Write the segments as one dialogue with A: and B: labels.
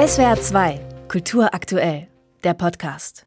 A: SWR 2, Kultur aktuell, der Podcast.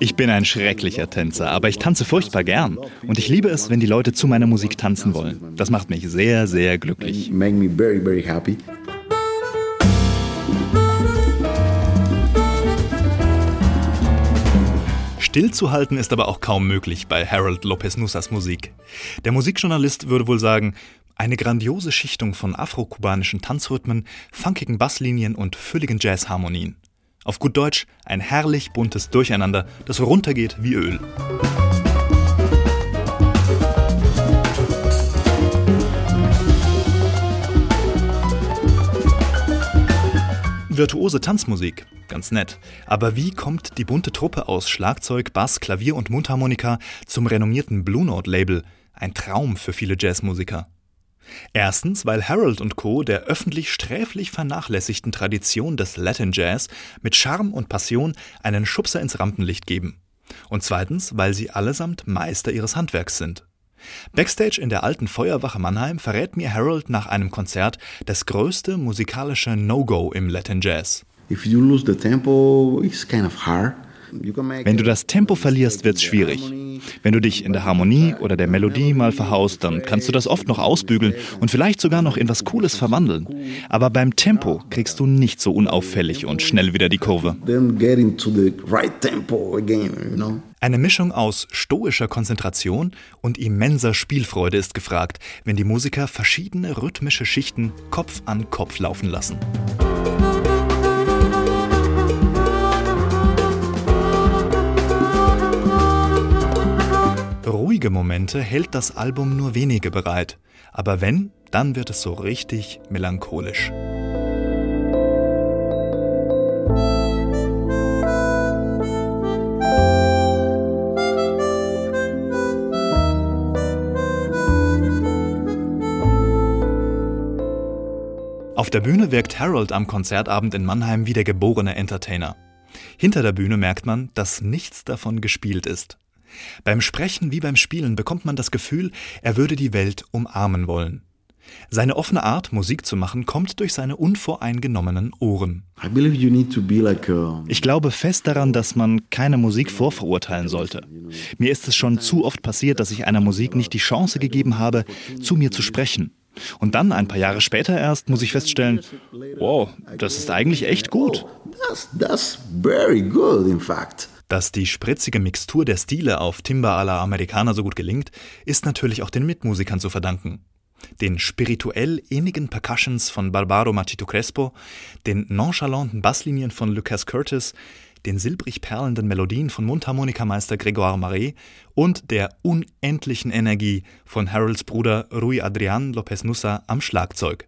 B: Ich bin ein schrecklicher Tänzer, aber ich tanze furchtbar gern. Und ich liebe es, wenn die Leute zu meiner Musik tanzen wollen. Das macht mich sehr, sehr glücklich. Stillzuhalten ist aber auch kaum möglich bei Harold Lopez Nussas Musik. Der Musikjournalist würde wohl sagen, eine grandiose Schichtung von afrokubanischen Tanzrhythmen, funkigen Basslinien und fülligen Jazzharmonien. Auf gut Deutsch ein herrlich buntes Durcheinander, das runtergeht wie Öl. Virtuose Tanzmusik, ganz nett. Aber wie kommt die bunte Truppe aus Schlagzeug, Bass, Klavier und Mundharmonika zum renommierten Blue Note Label? Ein Traum für viele Jazzmusiker. Erstens, weil Harold und Co. der öffentlich sträflich vernachlässigten Tradition des Latin Jazz mit Charme und Passion einen Schubser ins Rampenlicht geben. Und zweitens, weil sie allesamt Meister ihres Handwerks sind. Backstage in der alten Feuerwache Mannheim verrät mir Harold nach einem Konzert das größte musikalische No-Go im Latin Jazz. If you lose the tempo, it's kind of hard. Wenn du das Tempo verlierst, wird es schwierig. Wenn du dich in der Harmonie oder der Melodie mal verhaust, dann kannst du das oft noch ausbügeln und vielleicht sogar noch in was Cooles verwandeln. Aber beim Tempo kriegst du nicht so unauffällig und schnell wieder die Kurve. Eine Mischung aus stoischer Konzentration und immenser Spielfreude ist gefragt, wenn die Musiker verschiedene rhythmische Schichten Kopf an Kopf laufen lassen. Ruhige Momente hält das Album nur wenige bereit, aber wenn, dann wird es so richtig melancholisch. Auf der Bühne wirkt Harold am Konzertabend in Mannheim wie der geborene Entertainer. Hinter der Bühne merkt man, dass nichts davon gespielt ist. Beim Sprechen wie beim Spielen bekommt man das Gefühl, er würde die Welt umarmen wollen. Seine offene Art, Musik zu machen, kommt durch seine unvoreingenommenen Ohren. Ich glaube fest daran, dass man keine Musik vorverurteilen sollte. Mir ist es schon zu oft passiert, dass ich einer Musik nicht die Chance gegeben habe, zu mir zu sprechen. Und dann, ein paar Jahre später erst, muss ich feststellen, wow, das ist eigentlich echt gut. That's, that's very good, in fact. Dass die spritzige Mixtur der Stile auf Timba la Americana so gut gelingt, ist natürlich auch den Mitmusikern zu verdanken. Den spirituell innigen Percussions von Barbaro Machito Crespo, den nonchalanten Basslinien von Lucas Curtis, den silbrig perlenden Melodien von Mundharmonikameister Grégoire Marais und der unendlichen Energie von Harolds Bruder Rui Adrian Lopez Nussa am Schlagzeug.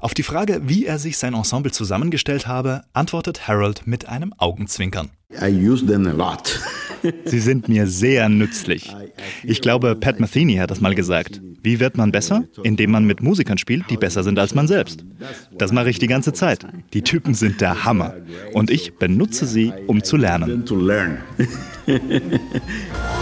B: Auf die Frage, wie er sich sein Ensemble zusammengestellt habe, antwortet Harold mit einem Augenzwinkern. Sie sind mir sehr nützlich. Ich glaube, Pat Metheny hat das mal gesagt. Wie wird man besser? Indem man mit Musikern spielt, die besser sind als man selbst. Das mache ich die ganze Zeit. Die Typen sind der Hammer. Und ich benutze sie, um zu lernen.